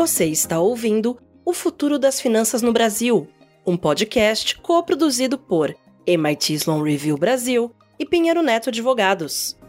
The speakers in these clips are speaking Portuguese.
Você está ouvindo O Futuro das Finanças no Brasil, um podcast co-produzido por MIT Sloan Review Brasil e Pinheiro Neto Advogados.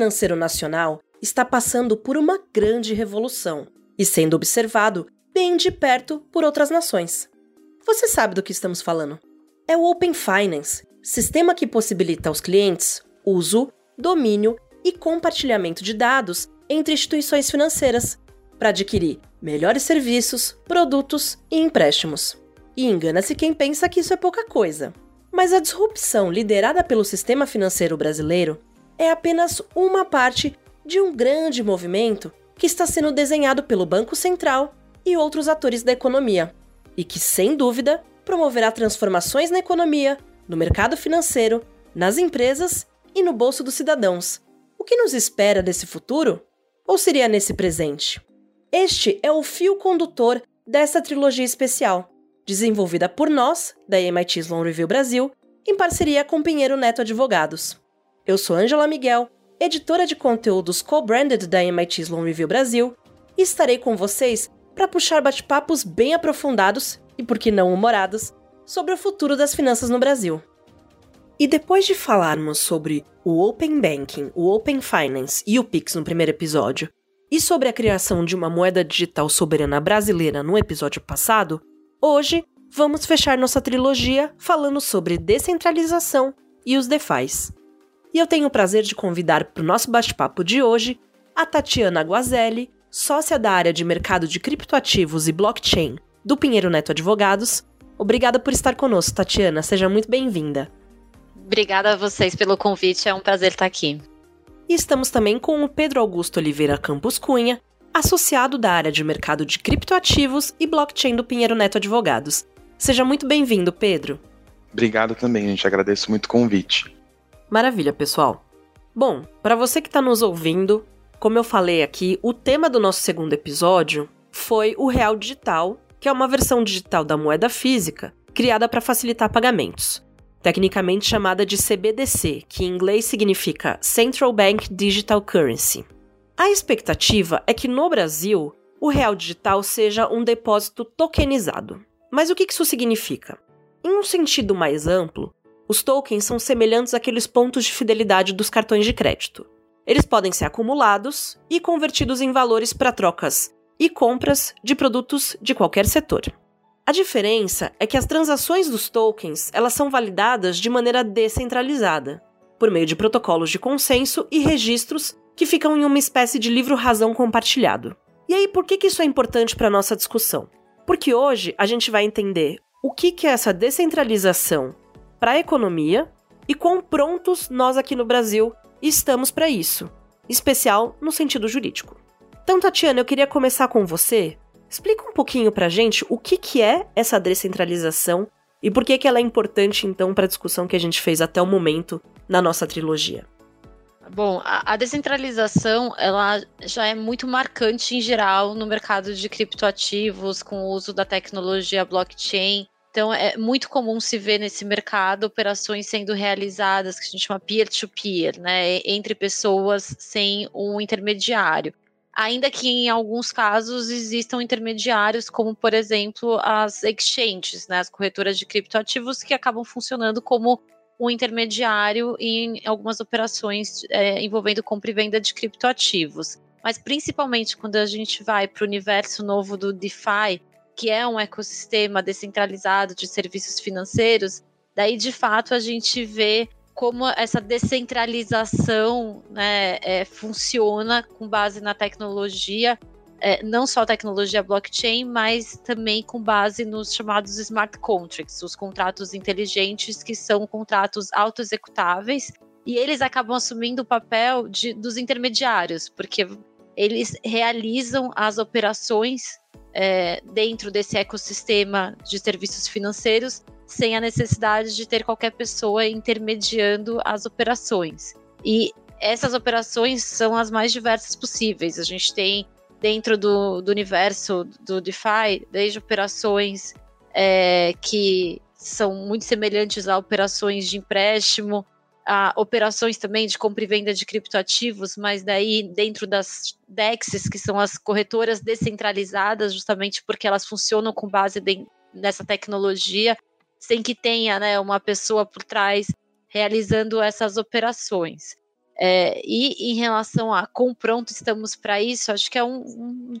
Financeiro nacional está passando por uma grande revolução e sendo observado bem de perto por outras nações. Você sabe do que estamos falando? É o Open Finance, sistema que possibilita aos clientes uso, domínio e compartilhamento de dados entre instituições financeiras para adquirir melhores serviços, produtos e empréstimos. E engana-se quem pensa que isso é pouca coisa. Mas a disrupção liderada pelo sistema financeiro brasileiro é apenas uma parte de um grande movimento que está sendo desenhado pelo Banco Central e outros atores da economia, e que, sem dúvida, promoverá transformações na economia, no mercado financeiro, nas empresas e no bolso dos cidadãos. O que nos espera desse futuro? Ou seria nesse presente? Este é o fio condutor dessa trilogia especial, desenvolvida por nós, da MIT Sloan Review Brasil, em parceria com Pinheiro Neto Advogados. Eu sou Angela Miguel, editora de conteúdos co-branded da MIT Sloan Review Brasil, e estarei com vocês para puxar bate-papos bem aprofundados e, por que não humorados, sobre o futuro das finanças no Brasil. E depois de falarmos sobre o Open Banking, o Open Finance e o Pix no primeiro episódio, e sobre a criação de uma moeda digital soberana brasileira no episódio passado, hoje vamos fechar nossa trilogia falando sobre descentralização e os DeFis. E eu tenho o prazer de convidar para o nosso bate-papo de hoje a Tatiana Guazelli, sócia da área de mercado de criptoativos e blockchain do Pinheiro Neto Advogados. Obrigada por estar conosco, Tatiana. Seja muito bem-vinda. Obrigada a vocês pelo convite, é um prazer estar aqui. E estamos também com o Pedro Augusto Oliveira Campos Cunha, associado da área de mercado de criptoativos e blockchain do Pinheiro Neto Advogados. Seja muito bem-vindo, Pedro. Obrigado também, gente. Agradeço muito o convite. Maravilha, pessoal. Bom, para você que está nos ouvindo, como eu falei aqui, o tema do nosso segundo episódio foi o real digital, que é uma versão digital da moeda física criada para facilitar pagamentos, tecnicamente chamada de CBDC, que em inglês significa Central Bank Digital Currency. A expectativa é que no Brasil o real digital seja um depósito tokenizado. Mas o que isso significa? Em um sentido mais amplo, os tokens são semelhantes àqueles pontos de fidelidade dos cartões de crédito. Eles podem ser acumulados e convertidos em valores para trocas e compras de produtos de qualquer setor. A diferença é que as transações dos tokens elas são validadas de maneira descentralizada, por meio de protocolos de consenso e registros que ficam em uma espécie de livro-razão compartilhado. E aí, por que, que isso é importante para a nossa discussão? Porque hoje a gente vai entender o que, que é essa descentralização para a economia e quão prontos nós aqui no Brasil estamos para isso, especial no sentido jurídico. Então, Tatiana, eu queria começar com você. Explica um pouquinho para a gente o que, que é essa descentralização e por que, que ela é importante, então, para a discussão que a gente fez até o momento na nossa trilogia. Bom, a, descentralização ela já é muito marcante em geral no mercado de criptoativos, com o uso da tecnologia blockchain. Então, é muito comum se ver nesse mercado operações sendo realizadas, que a gente chama peer-to-peer, -peer, né, entre pessoas sem um intermediário. Ainda que em alguns casos existam intermediários, como por exemplo as exchanges, né, as corretoras de criptoativos, que acabam funcionando como um intermediário em algumas operações é, envolvendo compra e venda de criptoativos. Mas principalmente quando a gente vai para o universo novo do DeFi, que é um ecossistema descentralizado de serviços financeiros, daí de fato a gente vê como essa descentralização né, é, funciona com base na tecnologia, é, não só tecnologia blockchain, mas também com base nos chamados smart contracts, os contratos inteligentes, que são contratos autoexecutáveis, e eles acabam assumindo o papel de, dos intermediários, porque eles realizam as operações é, dentro desse ecossistema de serviços financeiros sem a necessidade de ter qualquer pessoa intermediando as operações. E essas operações são as mais diversas possíveis. A gente tem dentro do, do universo do DeFi, desde operações é, que são muito semelhantes a operações de empréstimo, operações também de compra e venda de criptoativos, mas daí dentro das DEXs, que são as corretoras descentralizadas, justamente porque elas funcionam com base de, nessa tecnologia, sem que tenha né, uma pessoa por trás realizando essas operações. É, e em relação a com pronto estamos para isso, acho que é um,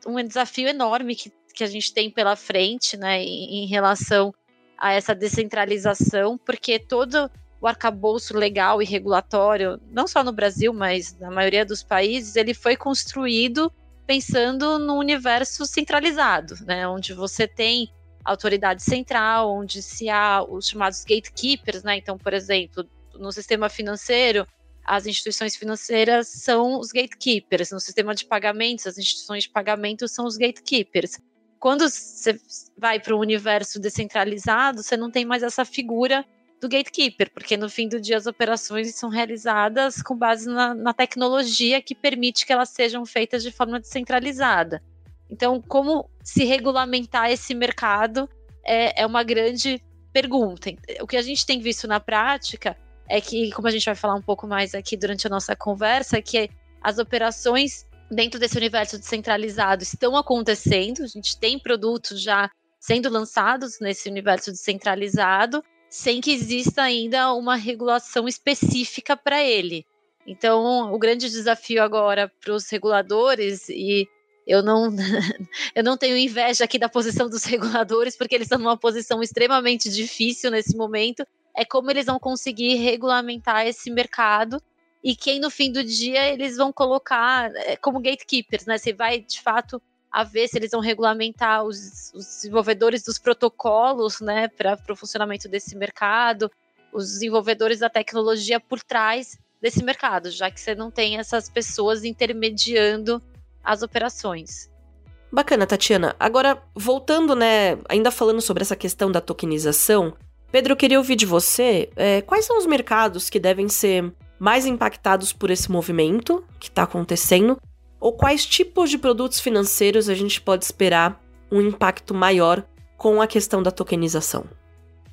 um, um, desafio enorme que, que a gente tem pela frente, né, em, em relação a essa descentralização, porque todo o arcabouço legal e regulatório, não só no Brasil, mas na maioria dos países, ele foi construído pensando no universo centralizado, né, onde você tem autoridade central, onde se há os chamados gatekeepers, né? Então, por exemplo, no sistema financeiro, as instituições financeiras são os gatekeepers. No sistema de pagamentos, as instituições de pagamento são os gatekeepers. Quando você vai para o universo descentralizado, você não tem mais essa figura do gatekeeper, porque no fim do dia as operações são realizadas com base na, na tecnologia que permite que elas sejam feitas de forma descentralizada. Então, como se regulamentar esse mercado é, é uma grande pergunta. O que a gente tem visto na prática é que, como a gente vai falar um pouco mais aqui durante a nossa conversa, é que as operações dentro desse universo descentralizado estão acontecendo, a gente tem produtos já sendo lançados nesse universo descentralizado, sem que exista ainda uma regulação específica para ele. Então, o grande desafio agora para os reguladores e eu não, eu não tenho inveja aqui da posição dos reguladores, porque eles estão numa posição extremamente difícil nesse momento. É como eles vão conseguir regulamentar esse mercado e quem no fim do dia eles vão colocar é, como gatekeepers, né? Você vai de fato a ver se eles vão regulamentar os, os desenvolvedores dos protocolos, né, para o funcionamento desse mercado, os desenvolvedores da tecnologia por trás desse mercado, já que você não tem essas pessoas intermediando as operações. Bacana, Tatiana. Agora, voltando, né, ainda falando sobre essa questão da tokenização, Pedro, eu queria ouvir de você é, quais são os mercados que devem ser mais impactados por esse movimento que está acontecendo, ou quais tipos de produtos financeiros a gente pode esperar um impacto maior com a questão da tokenização?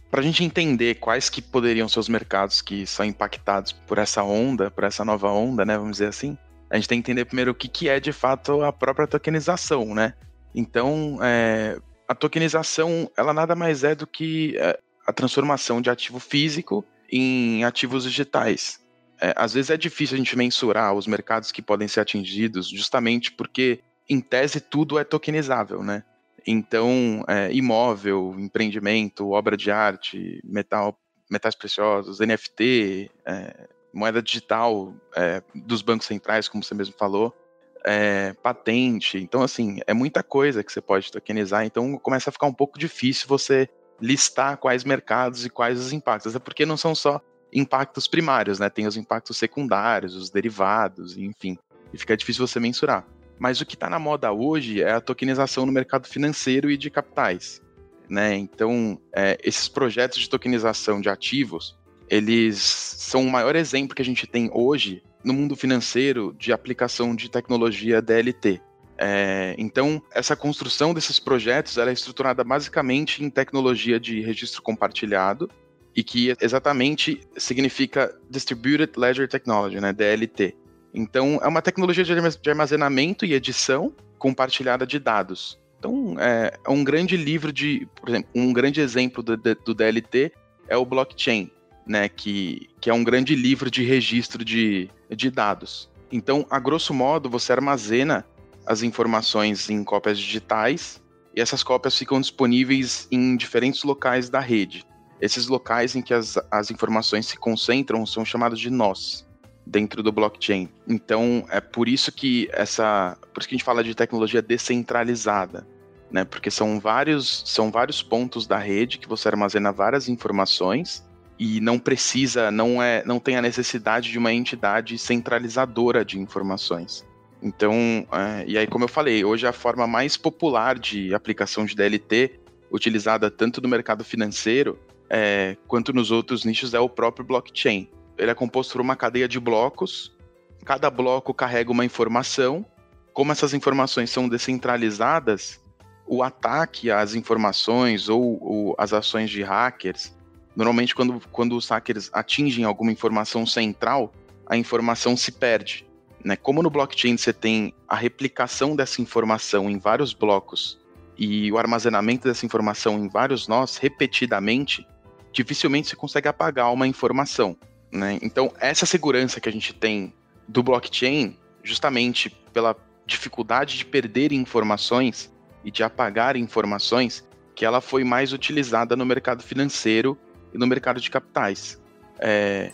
Para a gente entender quais que poderiam ser os mercados que são impactados por essa onda, por essa nova onda, né, vamos dizer assim, a gente tem que entender primeiro o que, é de fato a própria tokenização, né? Então, é, a tokenização, ela nada mais é do que é, a transformação de ativo físico em ativos digitais. É, às vezes é difícil a gente mensurar os mercados que podem ser atingidos, justamente porque, em tese, tudo é tokenizável, né? Então, é, imóvel, empreendimento, obra de arte, metal, metais preciosos, NFT, é, moeda digital é, dos bancos centrais, como você mesmo falou, é, patente. Então, assim, é muita coisa que você pode tokenizar. Então, começa a ficar um pouco difícil você listar quais mercados e quais os impactos. Até porque não são só impactos primários, né? Tem os impactos secundários, os derivados, enfim. E fica difícil você mensurar. Mas o que está na moda hoje é a tokenização no mercado financeiro e de capitais. Né? Então, é, esses projetos de tokenização de ativos, eles são o maior exemplo que a gente tem hoje no mundo financeiro de aplicação de tecnologia DLT. É, então, essa construção desses projetos é estruturada basicamente em tecnologia de registro compartilhado e que exatamente significa Distributed Ledger Technology, né, DLT. Então, é uma tecnologia de armazenamento e edição compartilhada de dados. Então, é, é um grande livro de, por exemplo, um grande exemplo do, do DLT é o blockchain, né, que, que é um grande livro de registro de, de dados. Então, a grosso modo, você armazena as informações em cópias digitais e essas cópias ficam disponíveis em diferentes locais da rede. Esses locais em que as, as informações se concentram são chamados de nós dentro do blockchain. Então, é por isso que essa, por isso que a gente fala de tecnologia descentralizada, né? Porque são vários, são vários pontos da rede que você armazena várias informações e não precisa, não é, não tem a necessidade de uma entidade centralizadora de informações. Então, é, e aí como eu falei, hoje a forma mais popular de aplicação de DLT, utilizada tanto no mercado financeiro é, quanto nos outros nichos, é o próprio blockchain. Ele é composto por uma cadeia de blocos cada bloco carrega uma informação. Como essas informações são descentralizadas, o ataque às informações ou, ou as ações de hackers, normalmente quando, quando os hackers atingem alguma informação central, a informação se perde. Né? Como no blockchain você tem a replicação dessa informação em vários blocos e o armazenamento dessa informação em vários nós repetidamente, dificilmente se consegue apagar uma informação. Né? Então, essa segurança que a gente tem do blockchain, justamente pela dificuldade de perder informações e de apagar informações, que ela foi mais utilizada no mercado financeiro e no mercado de capitais. É,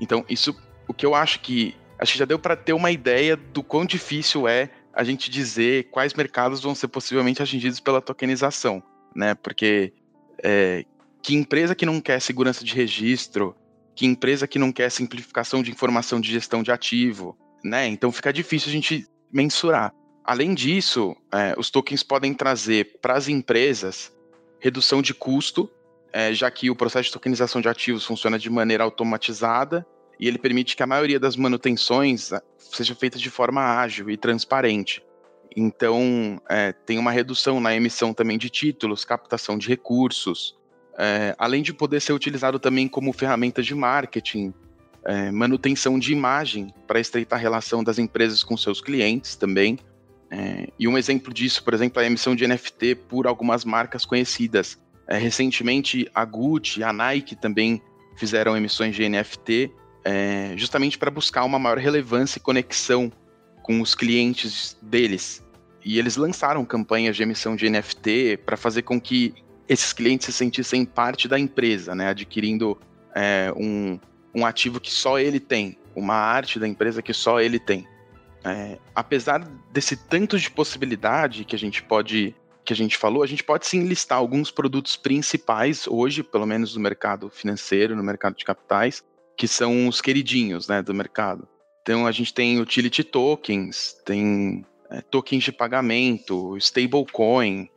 então, isso, o que eu acho que acho que já deu para ter uma ideia do quão difícil é a gente dizer quais mercados vão ser possivelmente atingidos pela tokenização, né? Porque é, que empresa que não quer segurança de registro, que empresa que não quer simplificação de informação de gestão de ativo, né? Então fica difícil a gente mensurar. Além disso, é, os tokens podem trazer para as empresas redução de custo, é, já que o processo de tokenização de ativos funciona de maneira automatizada e ele permite que a maioria das manutenções ah, seja feita de forma ágil e transparente. Então, é, tem uma redução na emissão também de títulos, captação de recursos, é, além de poder ser utilizado também como ferramenta de marketing, é, manutenção de imagem para estreitar a relação das empresas com seus clientes também. É, e um exemplo disso, por exemplo, é a emissão de NFT por algumas marcas conhecidas. É, recentemente, a Gucci, a Nike também fizeram emissões de NFT é, justamente para buscar uma maior relevância e conexão com os clientes deles. E eles lançaram campanhas de emissão de NFT para fazer com que esses clientes se sentissem parte da empresa, né, adquirindo é, um, um ativo que só ele tem, uma arte da empresa que só ele tem. É, apesar desse tanto de possibilidade que a gente pode que a gente falou, a gente pode sim listar alguns produtos principais hoje, pelo menos no mercado financeiro, no mercado de capitais, que são os queridinhos né, do mercado. Então a gente tem utility tokens, tem é, tokens de pagamento, stablecoin,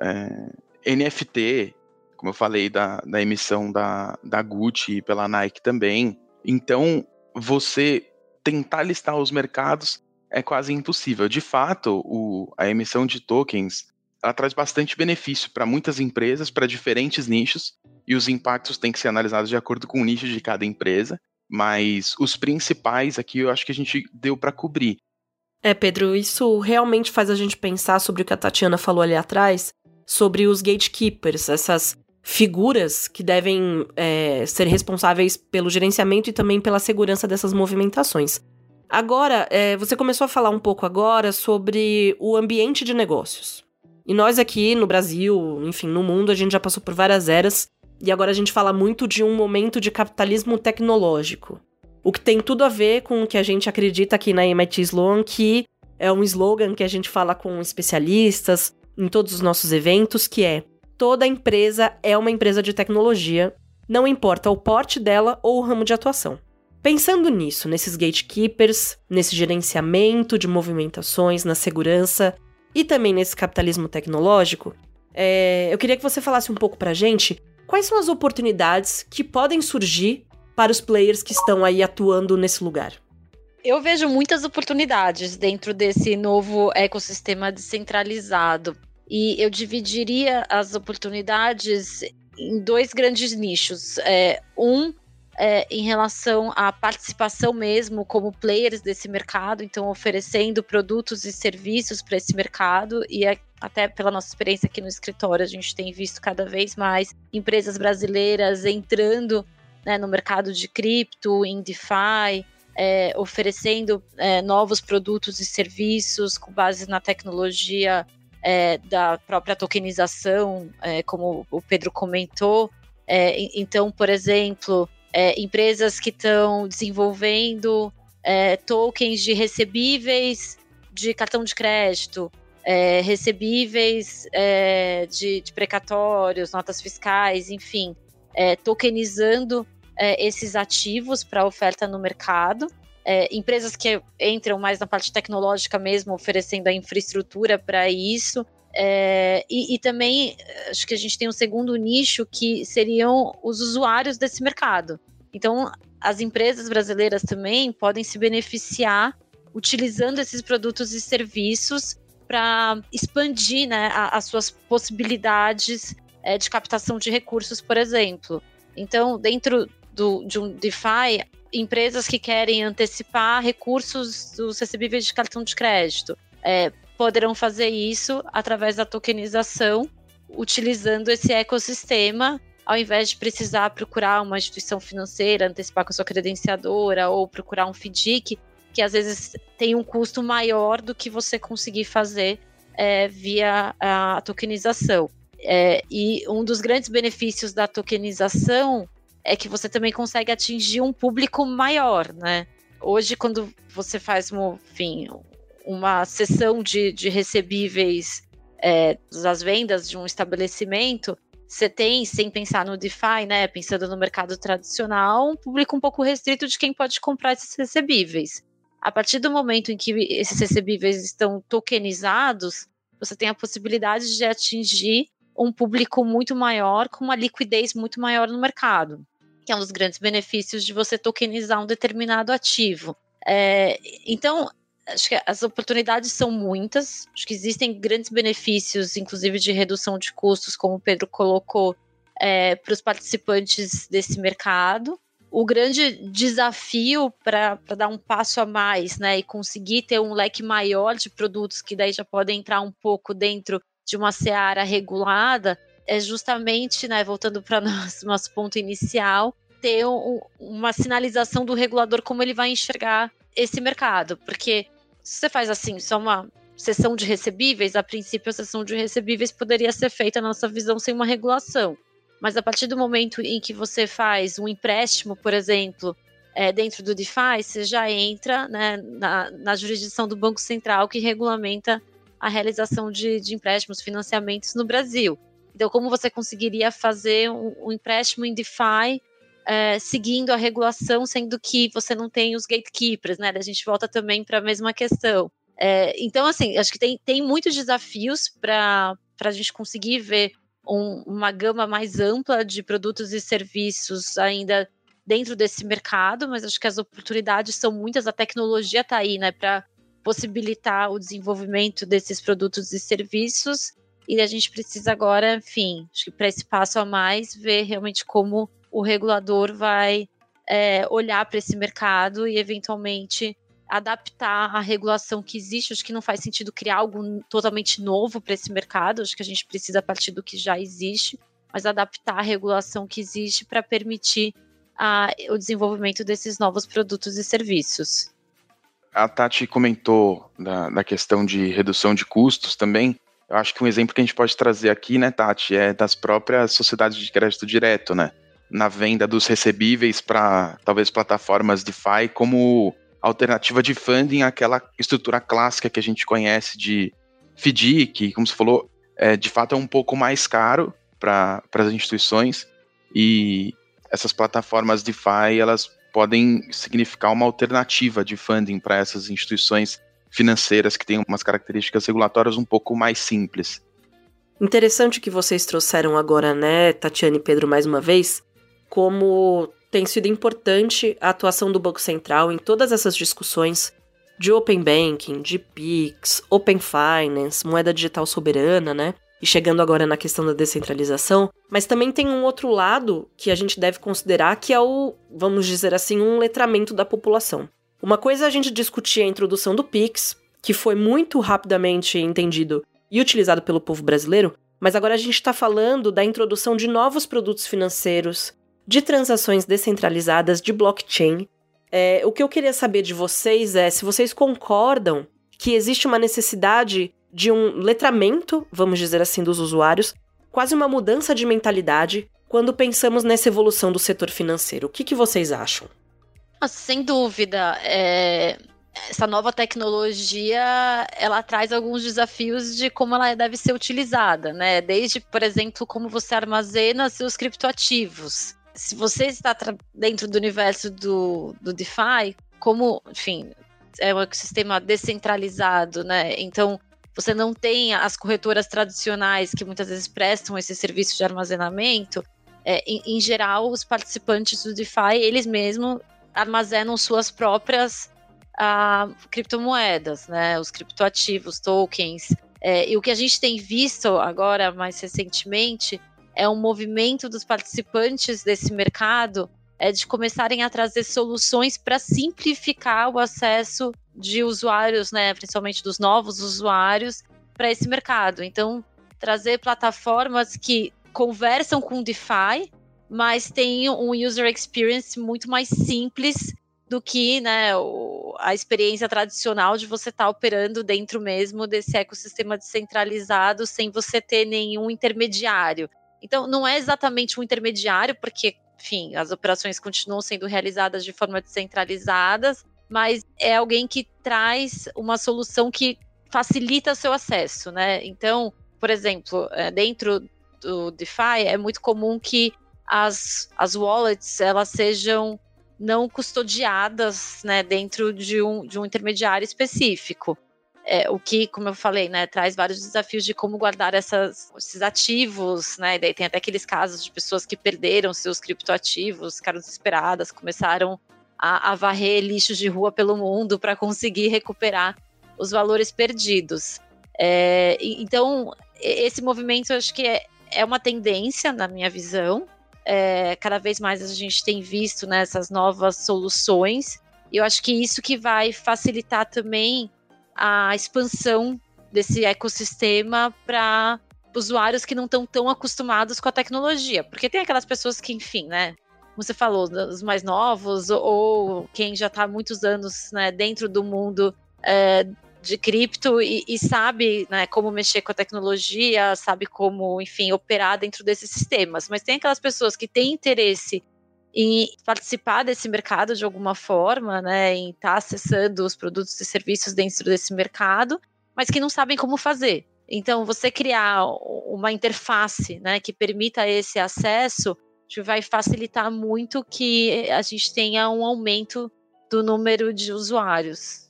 é, NFT, como eu falei da, da emissão da, da Gucci pela Nike também. Então você tentar listar os mercados é quase impossível. De fato, o, a emissão de tokens ela traz bastante benefício para muitas empresas, para diferentes nichos, e os impactos têm que ser analisados de acordo com o nicho de cada empresa, mas os principais aqui eu acho que a gente deu para cobrir. É, Pedro, isso realmente faz a gente pensar sobre o que a Tatiana falou ali atrás, sobre os gatekeepers, essas figuras que devem é, ser responsáveis pelo gerenciamento e também pela segurança dessas movimentações. Agora, é, você começou a falar um pouco agora sobre o ambiente de negócios. E nós aqui no Brasil, enfim, no mundo, a gente já passou por várias eras e agora a gente fala muito de um momento de capitalismo tecnológico. O que tem tudo a ver com o que a gente acredita aqui na MIT Sloan, que é um slogan que a gente fala com especialistas em todos os nossos eventos, que é toda empresa é uma empresa de tecnologia, não importa o porte dela ou o ramo de atuação. Pensando nisso, nesses gatekeepers, nesse gerenciamento de movimentações, na segurança e também nesse capitalismo tecnológico, é, eu queria que você falasse um pouco pra gente quais são as oportunidades que podem surgir para os players que estão aí atuando nesse lugar? Eu vejo muitas oportunidades dentro desse novo ecossistema descentralizado. E eu dividiria as oportunidades em dois grandes nichos. É, um é, em relação à participação mesmo como players desse mercado, então oferecendo produtos e serviços para esse mercado e é, até pela nossa experiência aqui no escritório, a gente tem visto cada vez mais empresas brasileiras entrando né, no mercado de cripto, em DeFi, é, oferecendo é, novos produtos e serviços com base na tecnologia é, da própria tokenização, é, como o Pedro comentou. É, então, por exemplo, é, empresas que estão desenvolvendo é, tokens de recebíveis de cartão de crédito, é, recebíveis é, de, de, precatórios, notas fiscais, enfim, é, tokenizando esses ativos para oferta no mercado. Empresas que entram mais na parte tecnológica mesmo, oferecendo a infraestrutura para isso. É, e, e, também acho que a gente tem um segundo nicho que seriam os usuários desse mercado. Então, as empresas brasileiras também podem se beneficiar utilizando esses produtos e serviços para expandir né, as suas possibilidades é, de captação de recursos, por exemplo. Então, dentro do, de um DeFi, empresas que querem antecipar recursos dos recebíveis de cartão de crédito é, poderão fazer isso através da tokenização, utilizando esse ecossistema, ao invés de precisar procurar uma instituição financeira, antecipar com a sua credenciadora ou procurar um FDIC, que às vezes tem um custo maior do que você conseguir fazer é, via a tokenização. É, e um dos grandes benefícios da tokenização é que você também consegue atingir um público maior, né? Hoje, quando você faz enfim, uma sessão de, de recebíveis é, das vendas de um estabelecimento, você tem, sem pensar no DeFi, né, pensando no mercado tradicional, um público um pouco restrito de quem pode comprar esses recebíveis. A partir do momento em que esses recebíveis estão tokenizados, você tem a possibilidade de atingir um público muito maior, com uma liquidez muito maior no mercado, que é um dos grandes benefícios de você tokenizar um determinado ativo. É, então, acho que as oportunidades são muitas, acho que existem grandes benefícios, inclusive de redução de custos, como o Pedro colocou, é, para os participantes desse mercado. O grande desafio para dar um passo a mais, né, e conseguir ter um leque maior de produtos que daí já podem entrar um pouco dentro de uma seara regulada é justamente, né, voltando para nosso, nosso ponto inicial, ter um, uma sinalização do regulador como ele vai enxergar esse mercado, porque se você faz assim, só uma sessão de recebíveis, a princípio a sessão de recebíveis poderia ser feita, na nossa visão, sem uma regulação. Mas a partir do momento em que você faz um empréstimo, por exemplo, é, dentro do DeFi, você já entra né, na, na jurisdição do Banco Central que regulamenta a realização de, de empréstimos, financiamentos no Brasil. Então, como você conseguiria fazer um, um empréstimo em DeFi é, seguindo a regulação, sendo que você não tem os gatekeepers, né? A gente volta também para a mesma questão. É, então, assim, acho que tem, tem muitos desafios para a gente conseguir ver um, uma gama mais ampla de produtos e serviços ainda dentro desse mercado, mas acho que as oportunidades são muitas, a tecnologia está aí, né, para possibilitar o desenvolvimento desses produtos e serviços. E a gente precisa agora, enfim, acho que para esse passo a mais, ver realmente como o regulador vai é, olhar para esse mercado e eventualmente adaptar a regulação que existe. Acho que não faz sentido criar algo totalmente novo para esse mercado. Acho que a gente precisa partir do que já existe, mas adaptar a regulação que existe para permitir a, o desenvolvimento desses novos produtos e serviços. A Tati comentou da, da questão de redução de custos também. Eu acho que um exemplo que a gente pode trazer aqui, né, Tati, é das próprias sociedades de crédito direto, né? Na venda dos recebíveis para talvez plataformas DeFi como alternativa de funding àquela estrutura clássica que a gente conhece de FDIC, como você falou, é, de fato é um pouco mais caro para as instituições e essas plataformas DeFi elas podem significar uma alternativa de funding para essas instituições financeiras que têm umas características regulatórias um pouco mais simples. Interessante que vocês trouxeram agora, né, Tatiane e Pedro, mais uma vez, como tem sido importante a atuação do Banco Central em todas essas discussões de Open Banking, de PIX, Open Finance, moeda digital soberana, né? e chegando agora na questão da descentralização, mas também tem um outro lado que a gente deve considerar que é o, vamos dizer assim, um letramento da população. Uma coisa a gente discutir a introdução do Pix, que foi muito rapidamente entendido e utilizado pelo povo brasileiro, mas agora a gente está falando da introdução de novos produtos financeiros, de transações descentralizadas, de blockchain. É, o que eu queria saber de vocês é se vocês concordam que existe uma necessidade de um letramento, vamos dizer assim, dos usuários, quase uma mudança de mentalidade quando pensamos nessa evolução do setor financeiro. O que, que vocês acham? Sem dúvida, é... essa nova tecnologia ela traz alguns desafios de como ela deve ser utilizada, né? Desde, por exemplo, como você armazena seus criptoativos. Se você está dentro do universo do, do DeFi, como, enfim, é um ecossistema descentralizado, né? Então, você não tem as corretoras tradicionais que muitas vezes prestam esse serviço de armazenamento, é, em, em, geral, os participantes do DeFi, eles mesmos armazenam suas próprias uh, criptomoedas, né? Os criptoativos, tokens. É, e o que a gente tem visto agora, mais recentemente, é um movimento dos participantes desse mercado é de começarem a trazer soluções para simplificar o acesso de usuários, né, principalmente dos novos usuários, para esse mercado. Então, trazer plataformas que conversam com DeFi, mas têm um user experience muito mais simples do que né, o, a experiência tradicional de você estar tá operando dentro mesmo desse ecossistema descentralizado sem você ter nenhum intermediário. Então, não é exatamente um intermediário, porque, enfim, as operações continuam sendo realizadas de forma descentralizadas, mas é alguém que traz uma solução que facilita seu acesso, né? Então, por exemplo, é, dentro do DeFi é muito comum que as, as wallets elas sejam não custodiadas né, dentro de um, de um intermediário específico. É, o que, como eu falei, né, traz vários desafios de como guardar essas, esses ativos, né? E daí tem até aqueles casos de pessoas que perderam seus criptoativos, ficaram desesperadas, começaram a, a varrer lixos de rua pelo mundo para conseguir recuperar os valores perdidos. É, então, esse movimento eu acho que é, é uma tendência, na minha visão. É, cada vez mais a gente tem visto né, novas soluções. E eu acho que isso que vai facilitar também a expansão desse ecossistema para usuários que não estão tão acostumados com a tecnologia. Porque tem aquelas pessoas que, enfim, né? Como você falou, os mais novos, ou, ou quem já está há muitos anos né, dentro do mundo é, de cripto e, e, sabe né, como mexer com a tecnologia, sabe como, enfim, operar dentro desses sistemas. Mas tem aquelas pessoas que têm interesse em participar desse mercado de alguma forma, né, em estar tá acessando os produtos e serviços dentro desse mercado, mas que não sabem como fazer. Então, você criar uma interface né, que permita esse acesso vai facilitar muito que a gente tenha um aumento do número de usuários.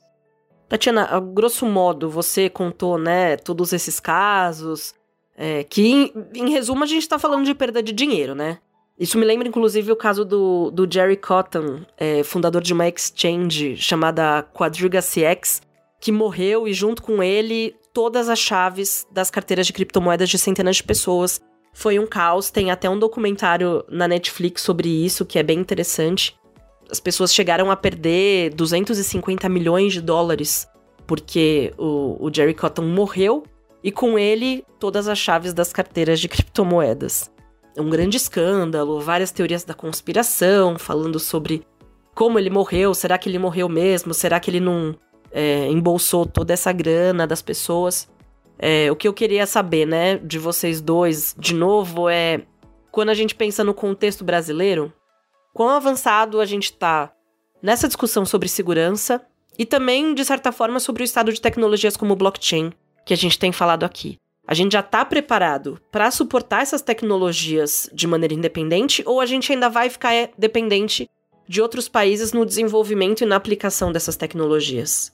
Tatiana, a grosso modo, você contou, né, todos esses casos, é, que, em, em, resumo, a gente está falando de perda de dinheiro, né? Isso me lembra, inclusive, o caso do, do Jerry Cotton, é, fundador de uma exchange chamada Quadriga CX, que morreu e, junto com ele, todas as chaves das carteiras de criptomoedas de centenas de pessoas. Foi um caos, tem até um documentário na Netflix sobre isso, que é bem interessante as pessoas chegaram a perder 250 milhões de dólares porque o, o Jerry Cotton morreu e com ele todas as chaves das carteiras de criptomoedas. Um grande escândalo, várias teorias da conspiração falando sobre como ele morreu, será que ele morreu mesmo, será que ele não é, embolsou toda essa grana das pessoas. É, o que eu queria saber, né, de vocês dois, de novo, é quando a gente pensa no contexto brasileiro, quão avançado a gente está nessa discussão sobre segurança e também, de certa forma, sobre o estado de tecnologias como blockchain, que a gente tem falado aqui. A gente já está preparado para suportar essas tecnologias de maneira independente ou a gente ainda vai ficar é, dependente de outros países no desenvolvimento e na aplicação dessas tecnologias?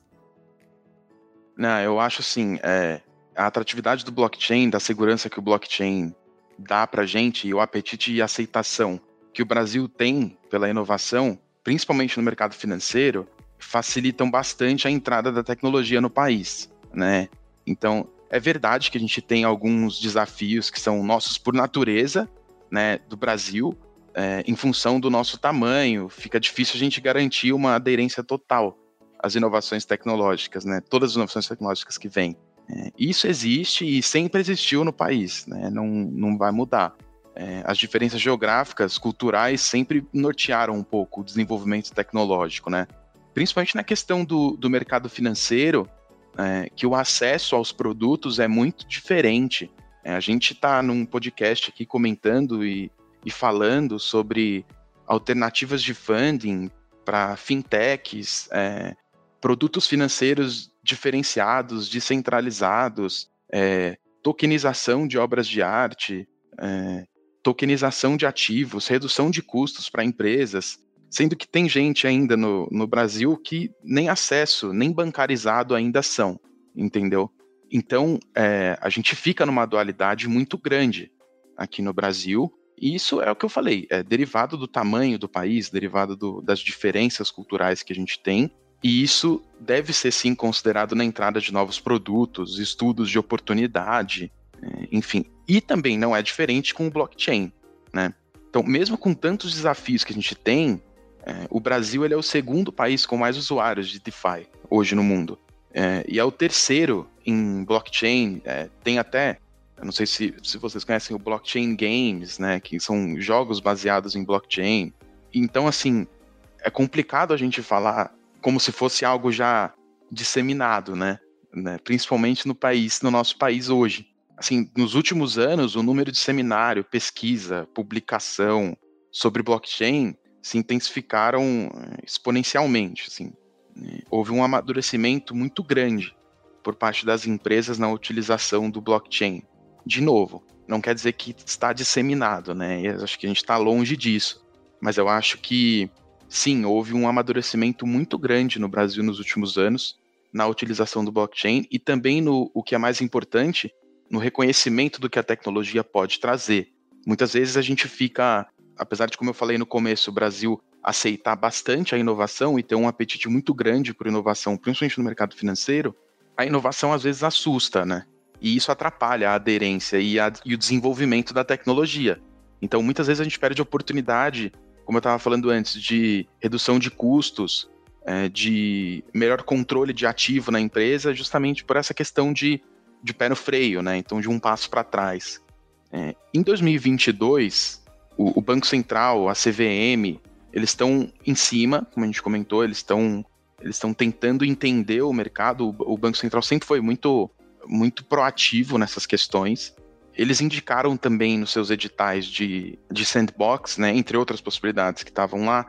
Não, eu acho assim, é, a atratividade do blockchain, da segurança que o blockchain dá para gente e o apetite e aceitação que o Brasil tem pela inovação, principalmente no mercado financeiro, facilitam bastante a entrada da tecnologia no país, né? Então, é verdade que a gente tem alguns desafios que são nossos por natureza, né, do Brasil, é, em função do nosso tamanho, fica difícil a gente garantir uma aderência total às inovações tecnológicas, né? Todas as inovações tecnológicas que vêm. É, isso existe e sempre existiu no país, né? Não, não vai mudar é, as diferenças geográficas, culturais, sempre nortearam um pouco o desenvolvimento tecnológico, né? Principalmente na questão do, do mercado financeiro, é, que o acesso aos produtos é muito diferente. É, a gente está num podcast aqui comentando e, e falando sobre alternativas de funding para fintechs, é, produtos financeiros diferenciados, descentralizados, é, tokenização de obras de arte, é, tokenização de ativos, redução de custos para empresas, sendo que tem gente ainda no, no Brasil que nem acesso, nem bancarizado ainda são, entendeu? Então, é, a gente fica numa dualidade muito grande aqui no Brasil, E isso é o que eu falei, é derivado do tamanho do país, derivado do, das diferenças culturais que a gente tem, e isso deve ser sim considerado na entrada de novos produtos, estudos de oportunidade, é, enfim. E também não é diferente com o blockchain, né? Então, mesmo com tantos desafios que a gente tem, é, o Brasil ele é o segundo país com mais usuários de DeFi hoje no mundo. É, e é o terceiro em blockchain. É, tem até, eu não sei se, se vocês conhecem o blockchain games, né? Que são jogos baseados em blockchain. Então, assim, é complicado a gente falar como se fosse algo já disseminado, né? né? Principalmente no país, no nosso país hoje assim, nos últimos anos, o número de seminário, pesquisa, publicação sobre blockchain se intensificaram eh, exponencialmente, assim. Né. Houve um amadurecimento muito grande por parte das empresas na utilização do blockchain. De novo, não quer dizer que está disseminado, né? Eu acho que a gente está longe disso. Mas eu acho que, sim, houve um amadurecimento muito grande no Brasil nos últimos anos na utilização do blockchain e também no o que é mais importante, no reconhecimento do que a tecnologia pode trazer. Muitas vezes a gente fica, apesar de como eu falei no começo, o Brasil aceitar bastante a inovação e ter um apetite muito grande por inovação, principalmente no mercado financeiro, a inovação às vezes assusta, né? E isso atrapalha a aderência e, a, e o desenvolvimento da tecnologia. Então, muitas vezes a gente perde oportunidade, como eu estava falando antes, de redução de custos, é, de melhor controle de ativo na empresa, justamente por essa questão de de pé no freio, né? Então, de um passo para trás. É, em 2022, o, o, Banco Central, a CVM, eles estão em cima, como a gente comentou, eles estão eles estão tentando entender o mercado. O, o Banco Central sempre foi muito muito proativo nessas questões. Eles indicaram também nos seus editais de, de sandbox, né, entre outras possibilidades que estavam lá,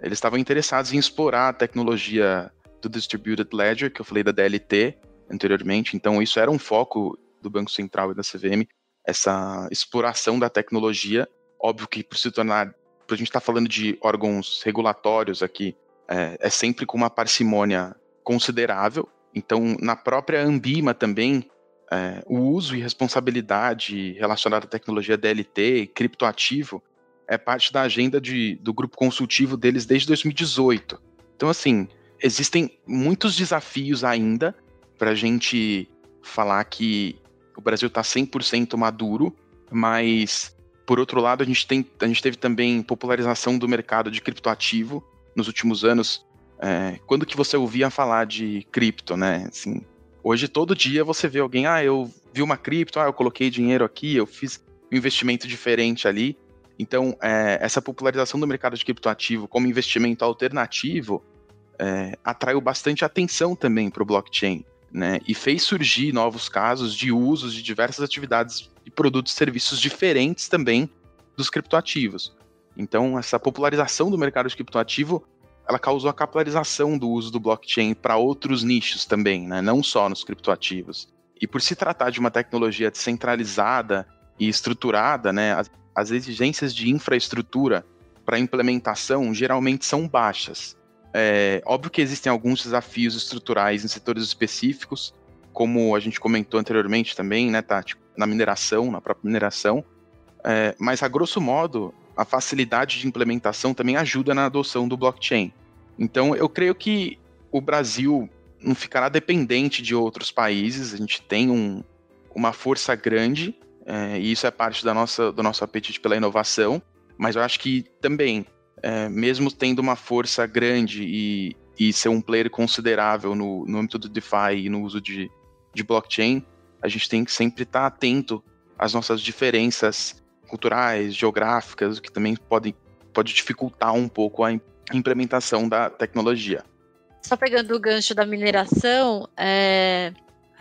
eles estavam interessados em explorar a tecnologia do Distributed Ledger, que eu falei da DLT, anteriormente. Então, isso era um foco do Banco Central e da CVM, essa exploração da tecnologia. Óbvio que, por se tornar, por a gente estar tá falando de órgãos regulatórios aqui, é, é sempre com uma parcimônia considerável. Então, na própria Ambima também, é, o uso e responsabilidade relacionada à tecnologia DLT e criptoativo é parte da agenda de, do grupo consultivo deles desde 2018. Então, assim, existem muitos desafios ainda, para a gente falar que o Brasil está 100% maduro, mas por outro lado a gente, tem, a gente teve também popularização do mercado de criptoativo nos últimos anos. É, quando que você ouvia falar de cripto, né? Assim, hoje todo dia você vê alguém, ah, eu vi uma cripto, ah, eu coloquei dinheiro aqui, eu fiz um investimento diferente ali. Então, é, essa popularização do mercado de criptoativo como investimento alternativo é, atraiu bastante atenção também para o blockchain né, e fez surgir novos casos de usos de diversas atividades e produtos e serviços diferentes também dos criptoativos. Então, essa popularização do mercado de criptoativo, ela causou a capilarização do uso do blockchain para outros nichos também, né, não só nos criptoativos. E por se tratar de uma tecnologia descentralizada e estruturada, né, as, as exigências de infraestrutura para implementação geralmente são baixas. É, óbvio que existem alguns desafios estruturais em setores específicos, como a gente comentou anteriormente também, né, Tati? Na mineração, na própria mineração. É, mas, a grosso modo, a facilidade de implementação também ajuda na adoção do blockchain. Então, eu creio que o Brasil não ficará dependente de outros países, a gente tem um, uma força grande, é, e isso é parte da nossa, do nosso apetite pela inovação, mas eu acho que também é, mesmo tendo uma força grande e, e ser um player considerável no, no âmbito do DeFi e no uso de, de blockchain, a gente tem que sempre estar atento às nossas diferenças culturais, geográficas, o que também pode, pode dificultar um pouco a implementação da tecnologia. Só pegando o gancho da mineração, é,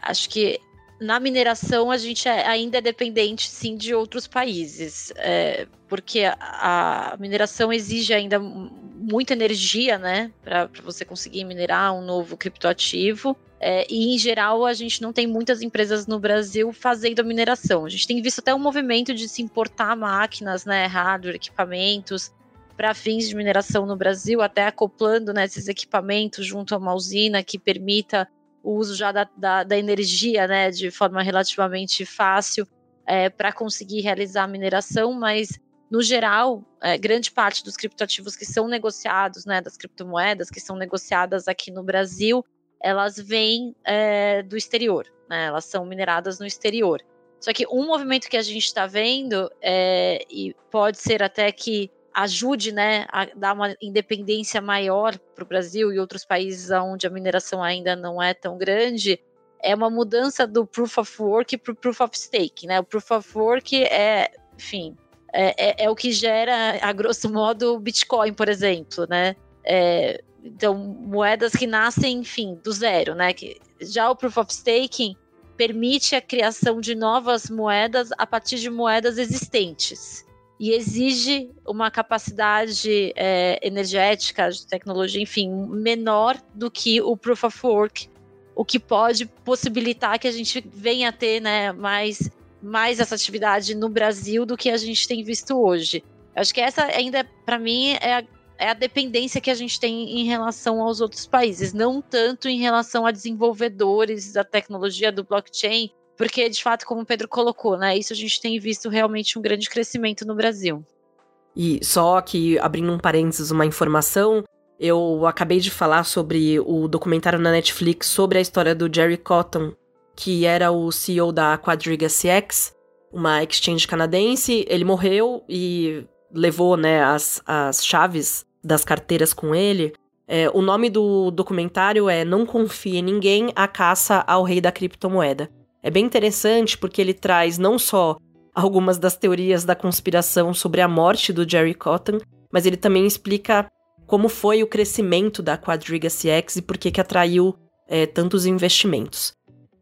acho que na mineração a gente é, ainda é dependente sim de outros países, é, porque a, a, mineração exige ainda muita energia, né, para você conseguir minerar um novo criptoativo. É, e em geral a gente não tem muitas empresas no Brasil fazendo a mineração. A gente tem visto até um movimento de se importar máquinas, né, hardware, equipamentos para fins de mineração no Brasil, até acoplando né, esses equipamentos junto a uma usina que permita o uso já da, da, da energia, né, de forma relativamente fácil é, para conseguir realizar a mineração, mas no geral, é, grande parte dos criptoativos que são negociados, né, das criptomoedas que são negociadas aqui no Brasil, elas vêm é, do exterior, né, elas são mineradas no exterior. Só que um movimento que a gente está vendo, é, e pode ser até que ajude né, a dar uma independência maior para o Brasil e outros países onde a mineração ainda não é tão grande, é uma mudança do Proof of Work para o Proof of Stake. Né? O Proof of Work é, enfim, é, é, é, o que gera, a grosso modo, o Bitcoin, por exemplo, né? É, então, moedas que nascem, enfim, do zero, né? Que, já o Proof of Staking permite a criação de novas moedas a partir de moedas existentes e exige uma capacidade é, energética, de tecnologia, enfim, menor do que o Proof of Work, o que pode possibilitar que a gente venha a ter né, mais mais essa atividade no Brasil do que a gente tem visto hoje. Acho que essa ainda, para mim, é a, é a dependência que a gente tem em relação aos outros países, não tanto em relação a desenvolvedores da tecnologia do blockchain, porque de fato, como o Pedro colocou, né, isso a gente tem visto realmente um grande crescimento no Brasil. E só que abrindo um parênteses, uma informação, eu acabei de falar sobre o documentário na Netflix sobre a história do Jerry Cotton, que era o CEO da Quadriga CX, uma exchange canadense. Ele morreu e levou né, as, as chaves das carteiras com ele. É, o nome do documentário é Não Confie em Ninguém, a caça ao rei da criptomoeda. É bem interessante porque ele traz não só algumas das teorias da conspiração sobre a morte do Jerry Cotton, mas ele também explica como foi o crescimento da Quadriga CX e por que, que atraiu é, tantos investimentos.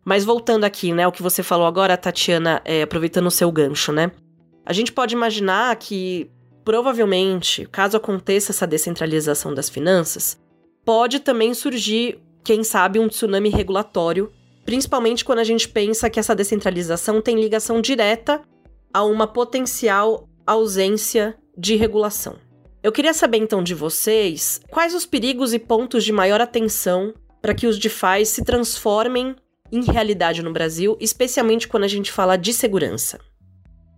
Mas voltando aqui, né, o que você falou agora, Tatiana, é, aproveitando o seu gancho, né? A gente pode imaginar que, provavelmente, caso aconteça essa descentralização das finanças, pode também surgir, quem sabe, um tsunami regulatório, principalmente quando a gente pensa que essa descentralização tem ligação direta a uma potencial ausência de regulação. Eu queria saber então de vocês quais os perigos e pontos de maior atenção para que os DeFi se transformem em realidade no Brasil, especialmente quando a gente fala de segurança?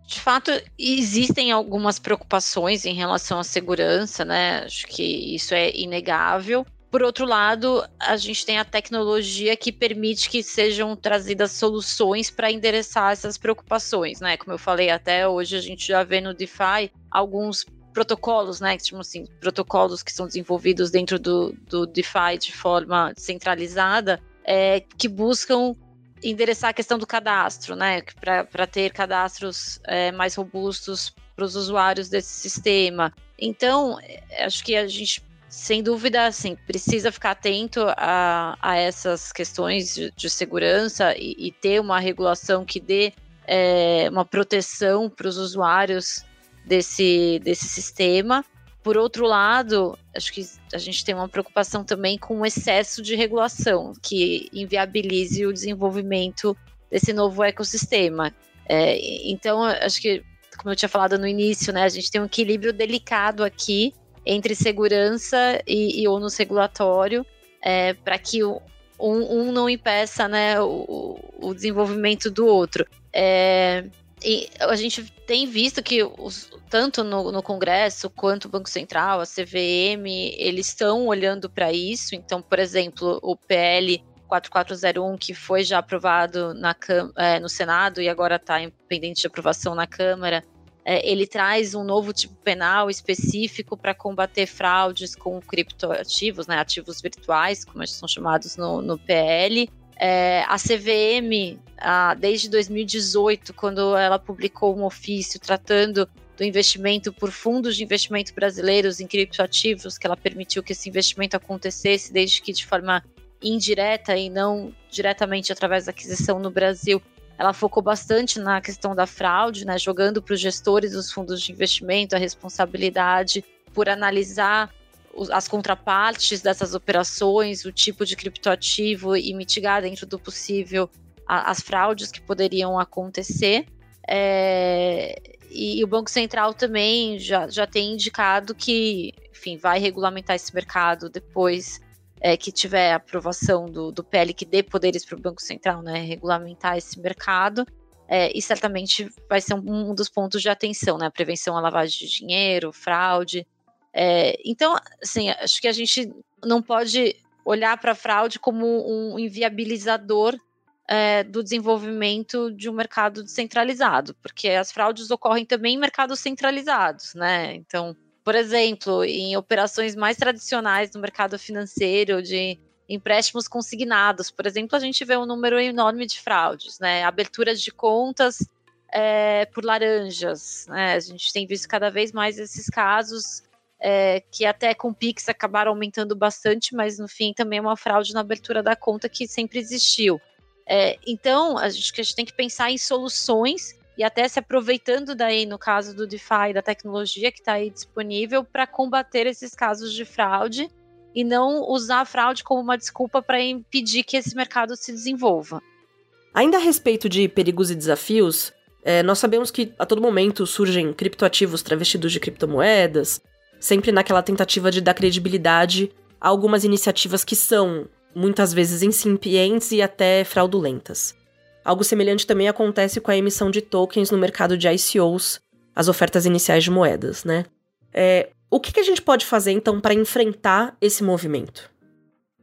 De fato, existem algumas preocupações em relação à segurança, né? Acho que isso é inegável. Por outro lado, a gente tem a tecnologia que permite que sejam trazidas soluções para endereçar essas preocupações, né? Como eu falei, até hoje a gente já vê no DeFi alguns protocolos, né? Que assim, protocolos que são desenvolvidos dentro do, do DeFi de forma centralizada é, que buscam endereçar a questão do cadastro, né? Para ter cadastros é, mais robustos para os usuários desse sistema. Então, é, acho que a gente, sem dúvida, assim, precisa ficar atento a, a essas questões de, de segurança e, e, ter uma regulação que dê é, uma proteção para os usuários desse, desse sistema. Por outro lado, acho que a gente tem uma preocupação também com o excesso de regulação, que inviabilize o desenvolvimento desse novo ecossistema. É, então, acho que, como eu tinha falado no início, né, a gente tem um equilíbrio delicado aqui entre segurança e, e ônus regulatório, é, para que um, um, não impeça né, o, o desenvolvimento do outro. É, e a gente tem visto que os, tanto no, no, Congresso quanto o Banco Central, a CVM, eles estão olhando para isso. Então, por exemplo, o PL 4401, que foi já aprovado na, é, no Senado e agora está pendente de aprovação na Câmara, ele traz um novo tipo penal específico para combater fraudes com criptoativos, né, ativos virtuais, como eles são chamados no, no PL. É, a CVM, a, desde 2018, quando ela publicou um ofício tratando do investimento por fundos de investimento brasileiros em criptoativos, que ela permitiu que esse investimento acontecesse, desde que de forma indireta e não diretamente através da aquisição no Brasil, ela focou bastante na questão da fraude, né, jogando para os gestores dos fundos de investimento a responsabilidade por analisar as contrapartes dessas operações, o tipo de criptoativo e mitigar dentro do possível as fraudes que poderiam acontecer. É, e, e, o Banco Central também já, já tem indicado que, enfim, vai regulamentar esse mercado depois é, que tiver aprovação do, do PL que dê poderes para o Banco Central, né, regulamentar esse mercado. é, e certamente vai ser um, um, dos pontos de atenção, né? Prevenção à lavagem de dinheiro, fraude. É, então, assim, acho que a gente não pode olhar para a fraude como um inviabilizador é, do desenvolvimento de um mercado descentralizado, porque as fraudes ocorrem também em mercados centralizados, né? Então, por exemplo, em operações mais tradicionais no mercado financeiro, de empréstimos consignados, por exemplo, a gente vê um número enorme de fraudes, né? Aberturas de contas é, por laranjas, né? A gente tem visto cada vez mais esses casos é, que até com Pix acabaram aumentando bastante, mas no fim também é uma fraude na abertura da conta que sempre existiu. É, então, a gente, a gente tem que pensar em soluções e até se aproveitando daí, no caso do DeFi, da tecnologia que está aí disponível para combater esses casos de fraude e não usar a fraude como uma desculpa para impedir que esse mercado se desenvolva. Ainda a respeito de perigos e desafios, é, nós sabemos que a todo momento surgem criptoativos travestidos de criptomoedas, sempre naquela tentativa de dar credibilidade a algumas iniciativas que são muitas vezes incipientes e até fraudulentas. Algo semelhante também acontece com a emissão de tokens no mercado de ICOs, as ofertas iniciais de moedas, né? É, o que, que a gente pode fazer então para enfrentar esse movimento?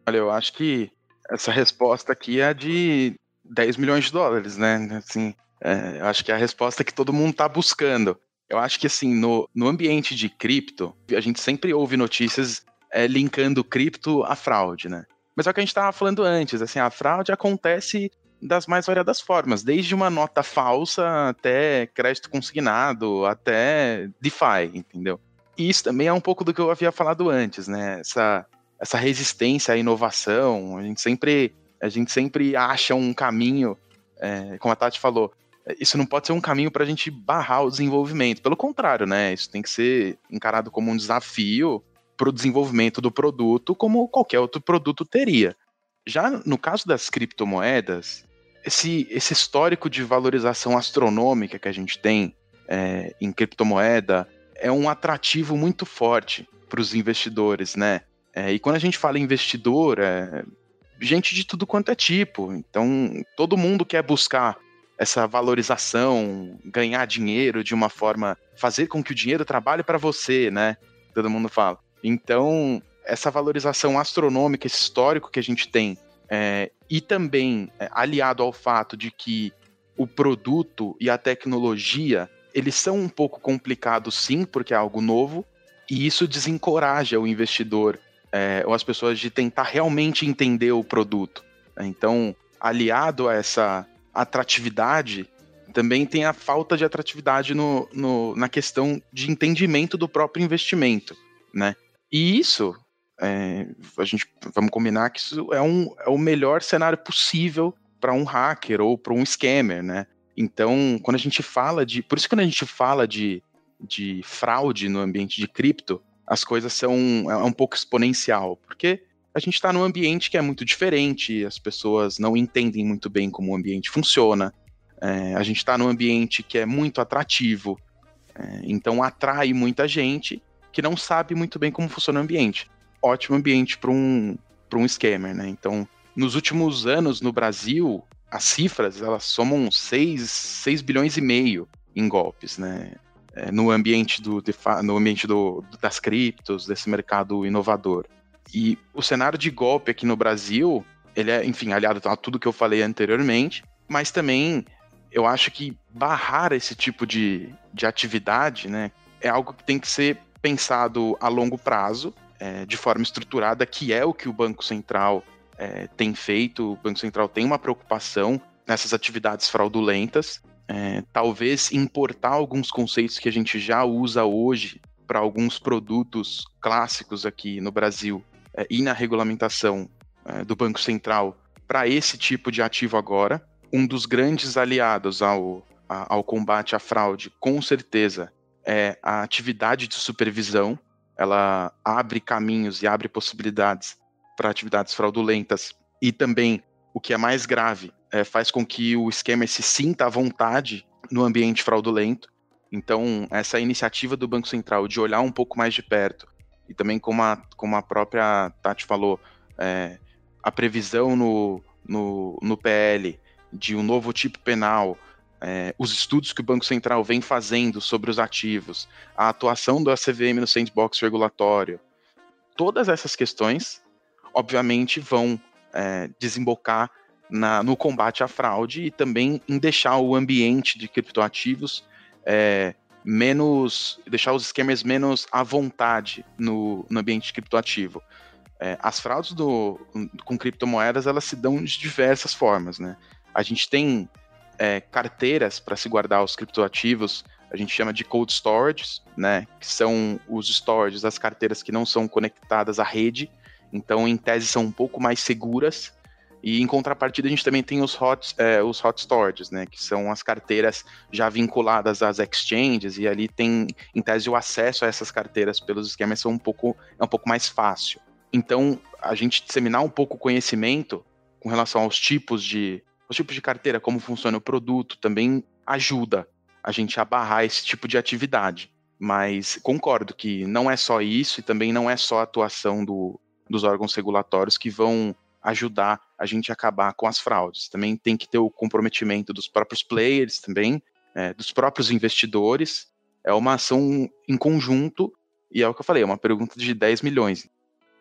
Olha, eu acho que essa resposta aqui é de 10 milhões de dólares, né? Assim, é, eu acho que é a resposta que todo mundo está buscando. Eu acho que assim, no, no ambiente de cripto, a gente sempre ouve notícias é, linkando cripto à fraude, né? Mas é o que a gente estava falando antes, assim, a fraude acontece das mais variadas formas, desde uma nota falsa até crédito consignado, até DeFi, entendeu? E isso também é um pouco do que eu havia falado antes, né? Essa, essa resistência à inovação, a gente sempre, a gente sempre acha um caminho, é, como a Tati falou, isso não pode ser um caminho para a gente barrar o desenvolvimento. Pelo contrário, né? Isso tem que ser encarado como um desafio para o desenvolvimento do produto, como qualquer outro produto teria. Já no caso das criptomoedas, esse, esse histórico de valorização astronômica que a gente tem é, em criptomoeda é um atrativo muito forte para os investidores, né? É, e quando a gente fala investidor, é gente de tudo quanto é tipo. Então, todo mundo quer buscar essa valorização, ganhar dinheiro de uma forma, fazer com que o dinheiro trabalhe para você, né? Todo mundo fala. Então, essa valorização astronômica, esse histórico que a gente tem, é, e também é, aliado ao fato de que o produto e a tecnologia eles são um pouco complicados, sim, porque é algo novo, e isso desencoraja o investidor é, ou as pessoas de tentar realmente entender o produto. Então, aliado a essa atratividade, também tem a falta de atratividade no, no, na questão de entendimento do próprio investimento, né? E isso, é, a gente vamos combinar que isso é, um, é o melhor cenário possível para um hacker ou para um scammer, né? Então, quando a gente fala de. Por isso, quando a gente fala de, de fraude no ambiente de cripto, as coisas são é um pouco exponencial, porque a gente está num ambiente que é muito diferente, as pessoas não entendem muito bem como o ambiente funciona, é, a gente está num ambiente que é muito atrativo, é, então atrai muita gente, que não sabe muito bem como funciona o ambiente. Ótimo ambiente para um, um scammer, né? Então, nos últimos anos no Brasil, as cifras elas somam 6, 6 bilhões e meio em golpes, né? É, no ambiente, do, no ambiente do, das criptos, desse mercado inovador. E o cenário de golpe aqui no Brasil, ele é, enfim, aliado a tudo que eu falei anteriormente, mas também eu acho que barrar esse tipo de, de atividade, né, é algo que tem que ser pensado a longo prazo, é, de forma estruturada, que é o que o Banco Central é, tem feito. O Banco Central tem uma preocupação nessas atividades fraudulentas. É, talvez importar alguns conceitos que a gente já usa hoje para alguns produtos clássicos aqui no Brasil é, e na regulamentação é, do Banco Central para esse tipo de ativo agora. Um dos grandes aliados ao, ao combate à fraude, com certeza, é a atividade de supervisão. Ela abre caminhos e abre possibilidades para atividades fraudulentas e também, o que é mais grave, é, faz com que o scammer se sinta à vontade no ambiente fraudulento. Então, essa iniciativa do Banco Central de olhar um pouco mais de perto, e também como a, como a própria Tati falou, é, a previsão no, no, no PL de um novo tipo penal é, os estudos que o Banco Central vem fazendo sobre os ativos, a atuação do ACVM no sandbox regulatório, todas essas questões, obviamente, vão é, desembocar na, no combate à fraude e também em deixar o ambiente de criptoativos é, menos. deixar os esquemas menos à vontade no, no ambiente criptoativo. É, as fraudes do, com criptomoedas elas se dão de diversas formas, né? A gente tem é, carteiras para se guardar os criptoativos, a gente chama de cold storage, né? Que são os storages, as carteiras que não são conectadas à rede, então em tese são um pouco mais seguras. E em contrapartida a gente também tem os hot, é, os hot storages, né? Que são as carteiras já vinculadas às exchanges e ali tem, em tese, o acesso a essas carteiras pelos esquemas são um pouco, é um pouco mais fácil. Então, a gente disseminar um pouco o conhecimento com relação aos tipos de os tipos de carteira, como funciona o produto, também ajuda a gente a barrar esse tipo de atividade. Mas concordo que não é só isso e também não é só a atuação do, dos órgãos regulatórios que vão ajudar a gente a acabar com as fraudes. Também tem que ter o comprometimento dos próprios players também, é, dos próprios investidores. É uma ação em conjunto e é o que eu falei, é uma pergunta de 10 milhões.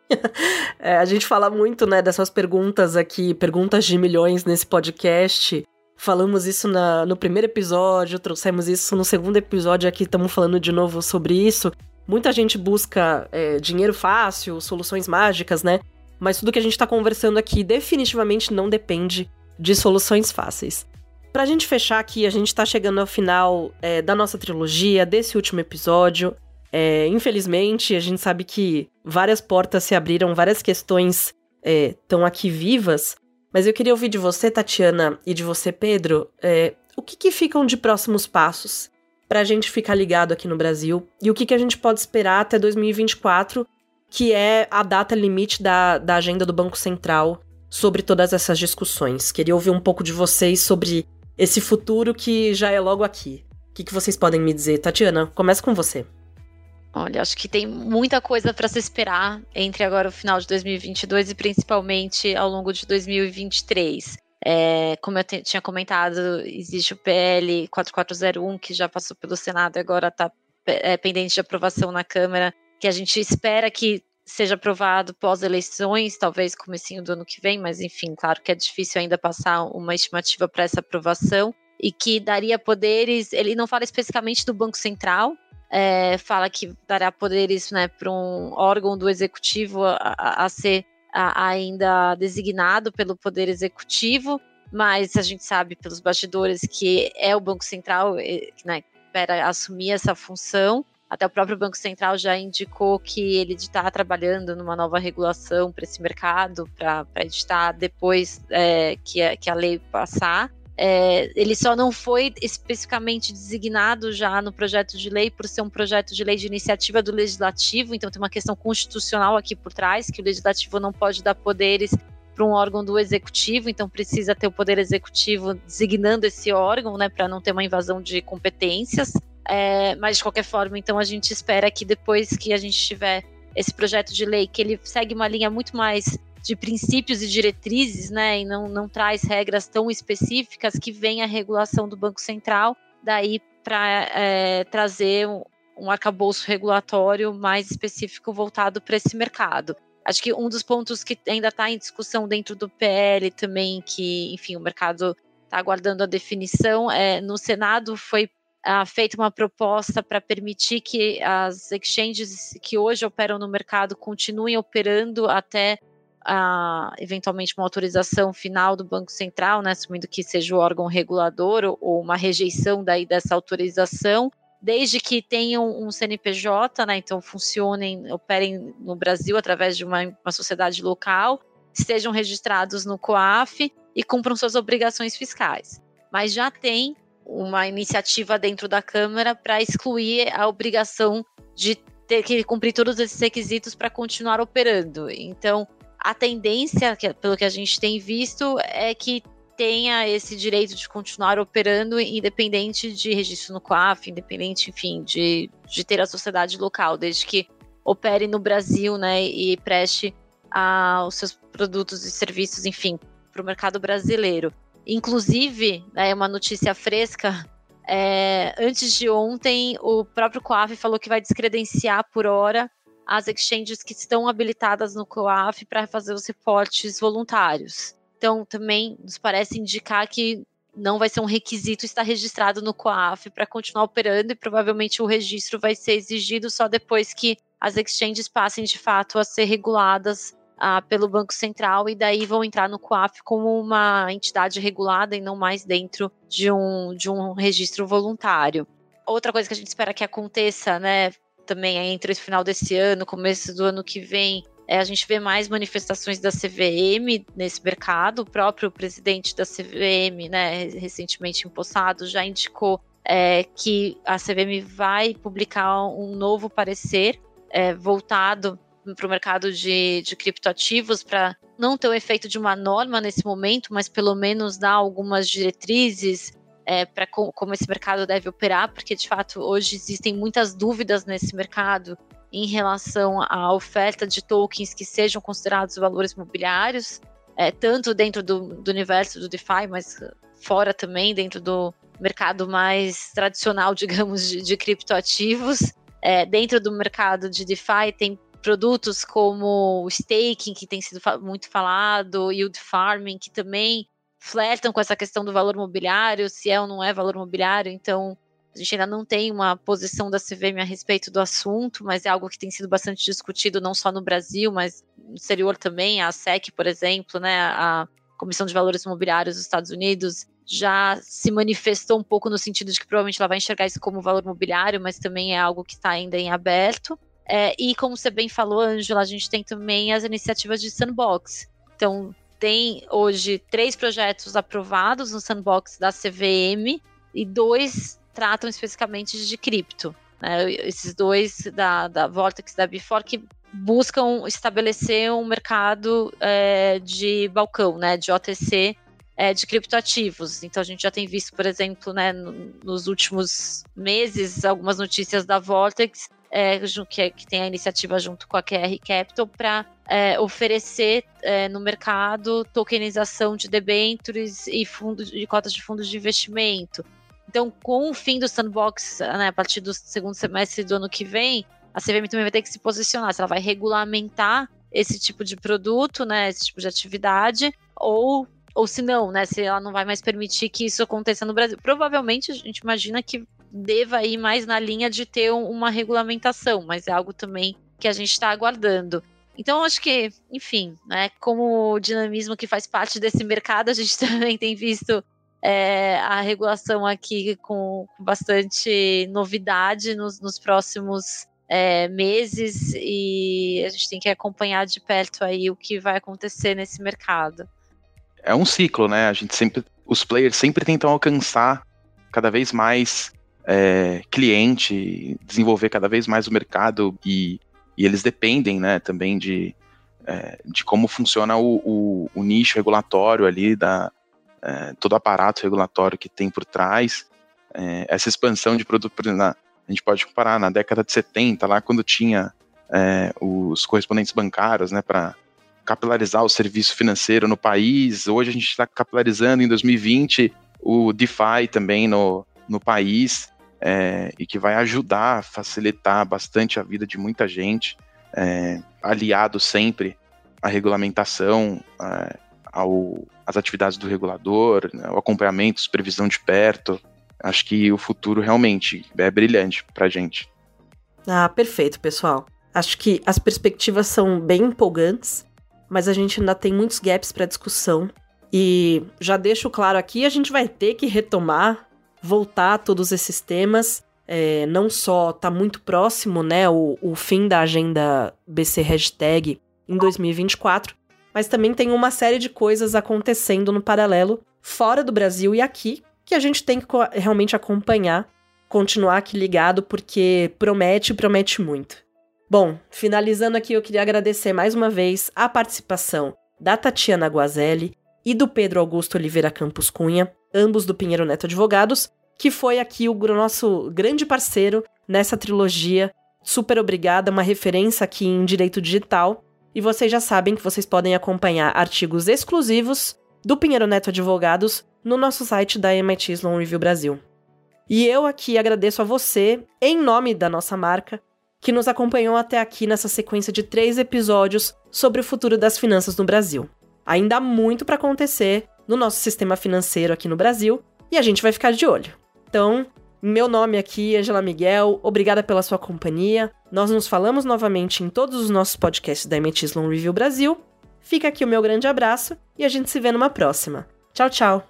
é, a gente fala muito, né, dessas perguntas aqui, perguntas de milhões nesse podcast. Falamos isso na, no primeiro episódio, trouxemos isso no segundo episódio aqui, estamos falando de novo sobre isso. Muita gente busca é, dinheiro fácil, soluções mágicas, né? Mas tudo que a gente está conversando aqui definitivamente não depende de soluções fáceis. Pra gente fechar aqui, a gente tá chegando ao final é, da nossa trilogia, desse último episódio. É, infelizmente, a gente sabe que várias portas se abriram, várias questões estão é, aqui vivas, mas eu queria ouvir de você, Tatiana, e de você, Pedro, é, o que, que, ficam de próximos passos para a gente ficar ligado aqui no Brasil e o que, que a gente pode esperar até 2024, que é a data limite da, da agenda do Banco Central sobre todas essas discussões. Queria ouvir um pouco de vocês sobre esse futuro que já é logo aqui. O que, que vocês podem me dizer? Tatiana, começa com você. Olha, acho que tem muita coisa para se esperar entre agora o final de 2022 e principalmente ao longo de 2023. É, como eu tinha comentado, existe o PL 4401 que já passou pelo Senado e agora está é, pendente de aprovação na Câmara, que a gente espera que seja aprovado pós-eleições, talvez comecinho do ano que vem, mas enfim, claro que é difícil ainda passar uma estimativa para essa aprovação e que daria poderes, ele não fala especificamente do Banco Central, é, fala que dará poderes né, para um órgão do executivo a, a ser a, ainda designado pelo poder executivo, mas a gente sabe pelos bastidores que é o Banco Central né, para assumir essa função. Até o próprio Banco Central já indicou que ele está trabalhando numa nova regulação para esse mercado, para editar depois é, que, que a lei passar. É, ele só não foi especificamente designado já no projeto de lei por ser um projeto de lei de iniciativa do legislativo, então tem uma questão constitucional aqui por trás, que o legislativo não pode dar poderes para um órgão do executivo, então precisa ter o poder executivo designando esse órgão, né, para não ter uma invasão de competências. É, mas de qualquer forma, então a gente espera que depois que a gente tiver esse projeto de lei, que ele segue uma linha muito mais de princípios e diretrizes, né, e não, não traz regras tão específicas que vem a regulação do Banco Central, daí para é, trazer um, um arcabouço regulatório mais específico voltado para esse mercado. Acho que um dos pontos que ainda está em discussão dentro do PL também, que, enfim, o mercado está aguardando a definição, é, no Senado foi ah, feita uma proposta para permitir que as exchanges que hoje operam no mercado continuem operando até a, eventualmente uma autorização final do Banco Central, né, assumindo que seja o órgão regulador ou, uma rejeição daí dessa autorização, desde que tenham um CNPJ, né, então funcionem, operem no Brasil através de uma, uma sociedade local, estejam registrados no COAF e cumpram suas obrigações fiscais. Mas já tem uma iniciativa dentro da Câmara para excluir a obrigação de ter que cumprir todos esses requisitos para continuar operando. Então, a tendência, pelo que a gente tem visto, é que tenha esse direito de continuar operando independente de registro no COAF, independente, enfim, de, de ter a sociedade local, desde que opere no Brasil, né, e preste a, os seus produtos e serviços, enfim, para o mercado brasileiro. Inclusive, é uma notícia fresca. É, antes de ontem, o próprio COAF falou que vai descredenciar por hora as exchanges que estão habilitadas no COAF para fazer os reportes voluntários. Então, também nos parece indicar que não vai ser um requisito estar registrado no COAF para continuar operando e provavelmente o registro vai ser exigido só depois que as exchanges passem de fato a ser reguladas ah, pelo Banco Central e daí vão entrar no COAF como uma entidade regulada e não mais dentro de um, de um registro voluntário. Outra coisa que a gente espera que aconteça, né, também entre o final desse ano, começo do ano que vem, é, a gente vê mais manifestações da CVM nesse mercado. O próprio presidente da CVM, né, recentemente empossado, já indicou é, que a CVM vai publicar um novo parecer é, voltado para o mercado de, de criptoativos para não ter o efeito de uma norma nesse momento, mas pelo menos dar algumas diretrizes é, para co como esse mercado deve operar, porque de fato hoje existem muitas dúvidas nesse mercado em relação à oferta de tokens que sejam considerados valores imobiliários, é, tanto dentro do, do universo do DeFi, mas fora também, dentro do mercado mais tradicional, digamos, de, de criptoativos. É, dentro do mercado de DeFi tem produtos como o staking, que tem sido muito falado, yield farming, que também flertam com essa questão do valor imobiliário, se é ou não é valor imobiliário. Então, a gente ainda não tem uma posição da CVM a respeito do assunto, mas é algo que tem sido bastante discutido não só no Brasil, mas no exterior também. A SEC, por exemplo, né, a Comissão de Valores Imobiliários dos Estados Unidos, já se manifestou um pouco no sentido de que provavelmente ela vai enxergar isso como valor imobiliário, mas também é algo que está ainda em aberto. É, e como você bem falou, Angela, a gente tem também as iniciativas de sandbox. Então, tem hoje três projetos aprovados no sandbox da CVM e dois tratam especificamente de cripto. Né? Esses dois da, da Vortex e da Before que buscam estabelecer um mercado é, de balcão, né, de OTC, é, de criptoativos. Então a gente já tem visto, por exemplo, né, nos últimos meses, algumas notícias da Vortex, é, que, é, que, tem a iniciativa junto com a QR Capital para é, oferecer é, no mercado tokenização de debêntures e fundos de cotas de fundos de investimento. Então, com o fim do sandbox, né, a partir do segundo semestre do ano que vem, a CVM também vai ter que se posicionar se ela vai regulamentar esse tipo de produto, né, esse tipo de atividade, ou, ou se não, né, se ela não vai mais permitir que isso aconteça no Brasil. Provavelmente a gente imagina que deva ir mais na linha de ter uma regulamentação, mas é algo também que a gente está aguardando. Então, acho que, enfim, né, como o dinamismo que faz parte desse mercado, a gente também tem visto é, a regulação aqui com, bastante novidade nos, nos próximos é, meses e a gente tem que acompanhar de perto aí o que vai acontecer nesse mercado. É um ciclo, né? A gente sempre, os players sempre tentam alcançar cada vez mais é, cliente, desenvolver cada vez mais o mercado e, e eles dependem, né, também de, é, de como funciona o, o, o, nicho regulatório ali da, é, todo o aparato regulatório que tem por trás, é, essa expansão de produto, na, a gente pode comparar na década de 70, lá quando tinha é, os correspondentes bancários, né, para capilarizar o serviço financeiro no país, hoje a gente está capilarizando em 2020 o DeFi também no, no país, é, e que vai ajudar, facilitar bastante a vida de muita gente, é, aliado sempre à regulamentação, é, ao, às atividades do regulador, né, o acompanhamento, supervisão de perto. Acho que o futuro realmente é brilhante para a gente. Ah, perfeito, pessoal. Acho que as perspectivas são bem empolgantes, mas a gente ainda tem muitos gaps para discussão. E já deixo claro aqui, a gente vai ter que retomar, voltar a todos esses temas. É, não só está muito próximo, né, o, o fim da agenda BC Hashtag em 2024, mas também tem uma série de coisas acontecendo no paralelo fora do Brasil e aqui que a gente tem que realmente acompanhar, continuar aqui ligado porque promete, promete muito. Bom, finalizando aqui, eu queria agradecer mais uma vez a participação da Tatiana Guazelli e do Pedro Augusto Oliveira Campos Cunha, ambos do Pinheiro Neto Advogados, que foi aqui o nosso grande parceiro nessa trilogia. Super obrigada, uma referência aqui em direito digital e vocês já sabem que vocês podem acompanhar artigos exclusivos do Pinheiro Neto Advogados no nosso site da MIT Sloan Review Brasil. E eu aqui agradeço a você, em nome da nossa marca, que nos acompanhou até aqui nessa sequência de três episódios sobre o futuro das finanças no Brasil. Ainda há muito para acontecer no nosso sistema financeiro aqui no Brasil e a gente vai ficar de olho. Então, meu nome aqui, Angela Miguel, obrigada pela sua companhia. Nós nos falamos novamente em todos os nossos podcasts da MIT Sloan Review Brasil. Fica aqui o meu grande abraço e a gente se vê numa próxima. Tchau, tchau!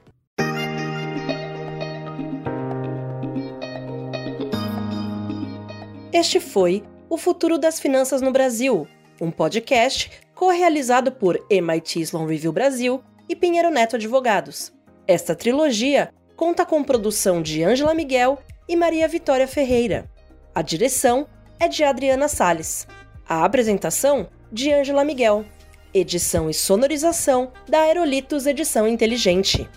Este foi O Futuro das Finanças no Brasil, um podcast co-realizado por MIT Sloan Review Brasil e Pinheiro Neto Advogados. Esta trilogia conta com produção de Ângela Miguel e Maria Vitória Ferreira. A direção é de Adriana Sales. A apresentação de Ângela Miguel. Edição e sonorização da Aerolitos Edição Inteligente.